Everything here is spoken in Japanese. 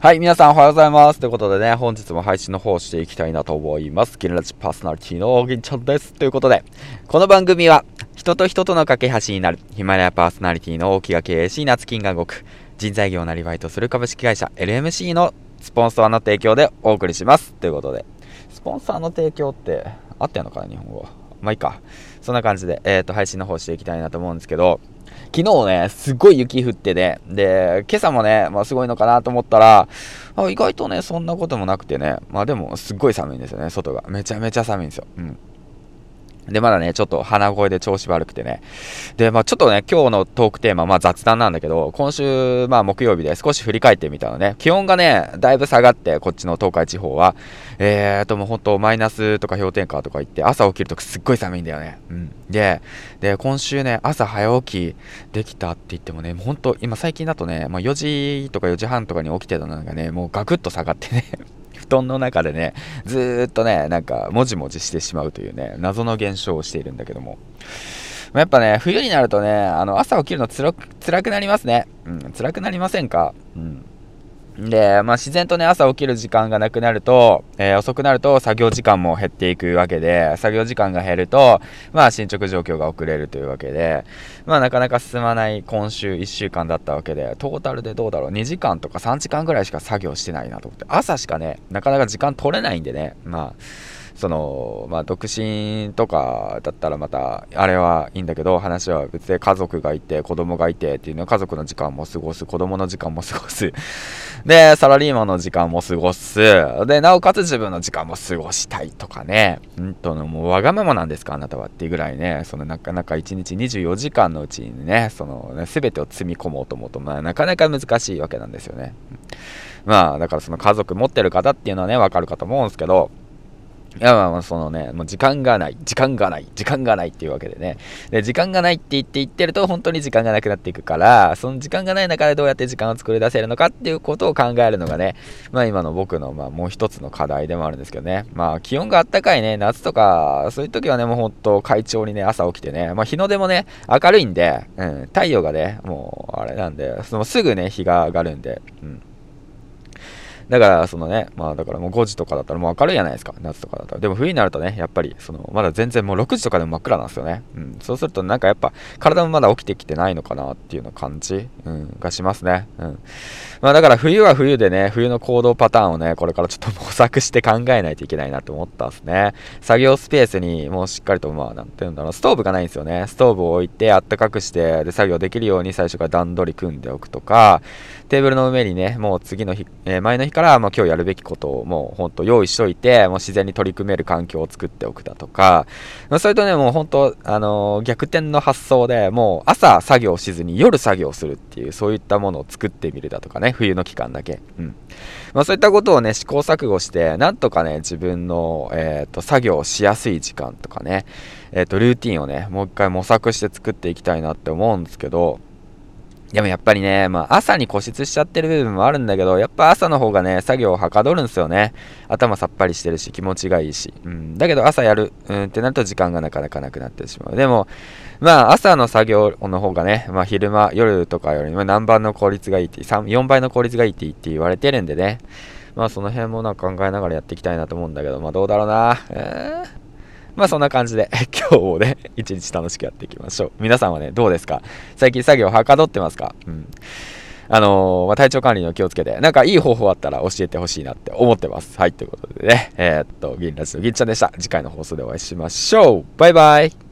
はい、皆さんおはようございます。ということでね、本日も配信の方をしていきたいなと思います。ギンラジパーソナリティの銀ちゃんです。ということで、この番組は、人と人との架け橋になる、ヒマラヤパーソナリティの大木が経営し、夏金が動く、人材業をなりわいとする株式会社 LMC のスポンサーの提供でお送りします。ということで、スポンサーの提供ってあってんのかな、日本語。まあいいか。そんな感じで、えっ、ー、と、配信の方していきたいなと思うんですけど、昨日ね、すごい雪降ってね、で、今朝もね、まあすごいのかなと思ったら、あ意外とね、そんなこともなくてね、まあでも、すっごい寒いんですよね、外が。めちゃめちゃ寒いんですよ。うん。で、まだね、ちょっと鼻声で調子悪くてね。で、まあちょっとね、今日のトークテーマ、まあ雑談なんだけど、今週、まあ木曜日で少し振り返ってみたのね、気温がね、だいぶ下がって、こっちの東海地方は、えーと、もう本当マイナスとか氷点下とか言って、朝起きるとすっごい寒いんだよね。うん。で、で、今週ね、朝早起きできたって言ってもね、本当今最近だとね、まあ4時とか4時半とかに起きてたのがね、もうガクッと下がってね布団の中でね、ずっとね、なんか、もじもじしてしまうというね、謎の現象をしているんだけども。やっぱね、冬になるとね、あの、朝起きるのつらくなりますね。うん、辛くなりませんか？うん。で、まあ、自然とね、朝起きる時間がなくなると、えー、遅くなると作業時間も減っていくわけで、作業時間が減ると、まあ、進捗状況が遅れるというわけで、まあ、なかなか進まない今週1週間だったわけで、トータルでどうだろう、2時間とか3時間ぐらいしか作業してないなと思って、朝しかね、なかなか時間取れないんでね、まあ、その、まあ、独身とかだったらまた、あれはいいんだけど、話は別で家族がいて、子供がいてっていうのは家族の時間も過ごす、子供の時間も過ごす。で、サラリーマンの時間も過ごす。で、なおかつ自分の時間も過ごしたいとかね。うんと、もうわがままなんですか、あなたはっていうぐらいね、そのなかなか1日24時間のうちにね、そのね、全てを積み込もうと思うと、まあ、なかなか難しいわけなんですよね。まあ、だからその家族持ってる方っていうのはね、わかるかと思うんですけど、いや、まあ、そのね、もう時間がない、時間がない、時間がないっていうわけでね。で、時間がないって言って言ってると、本当に時間がなくなっていくから、その時間がない中でどうやって時間を作り出せるのかっていうことを考えるのがね、まあ今の僕の、まあもう一つの課題でもあるんですけどね。まあ気温があったかいね、夏とか、そういう時はね、もう本当快調にね、朝起きてね、まあ日の出もね、明るいんで、うん、太陽がね、もう、あれなんで、そのすぐね、日が上がるんで、うん。だから、そのね、まあだからもう5時とかだったらもう明るいじゃないですか。夏とかだったら。でも冬になるとね、やっぱり、その、まだ全然もう6時とかでも真っ暗なんですよね。うん。そうするとなんかやっぱ、体もまだ起きてきてないのかなっていうの感じ、うん、がしますね。うん。まあだから冬は冬でね、冬の行動パターンをね、これからちょっと模索して考えないといけないなと思ったんですね。作業スペースにもうしっかりと、まあ、なんて言うんだろう、ストーブがないんですよね。ストーブを置いて、あったかくして、で、作業できるように最初から段取り組んでおくとか、テーブルの上にね、もう次の日、えー、前の日から、まあ今日やるべきことをもうほんと用意しといて、もう自然に取り組める環境を作っておくだとか、まあ、それとね、もう本当あのー、逆転の発想で、もう朝作業しずに夜作業するっていう、そういったものを作ってみるだとかね、冬の期間だけ。うん。まあそういったことをね、試行錯誤して、なんとかね、自分の、えっ、ー、と、作業しやすい時間とかね、えっ、と、ルーティンをね、もう一回模索して作っていきたいなって思うんですけど、でもやっぱりね、まあ朝に固執しちゃってる部分もあるんだけど、やっぱ朝の方がね、作業をはかどるんですよね。頭さっぱりしてるし、気持ちがいいし。うん。だけど朝やる、うんってなると時間がなかなかなくなってしまう。でも、まあ朝の作業の方がね、まあ昼間、夜とかよりも何番の効率がいいって、4倍の効率がいいって言われてるんでね。まあその辺もなんか考えながらやっていきたいなと思うんだけど、まあどうだろうな。えーまあそんな感じで、今日をね、一日楽しくやっていきましょう。皆さんはね、どうですか？最近作業はかどってますか？うん。あのー、まあ、体調管理の気をつけて、なんかいい方法あったら教えてほしいなって思ってます。はい、ということでね、えー、っと、銀ラジの銀ちゃんでした。次回の放送でお会いしましょう。バイバイ。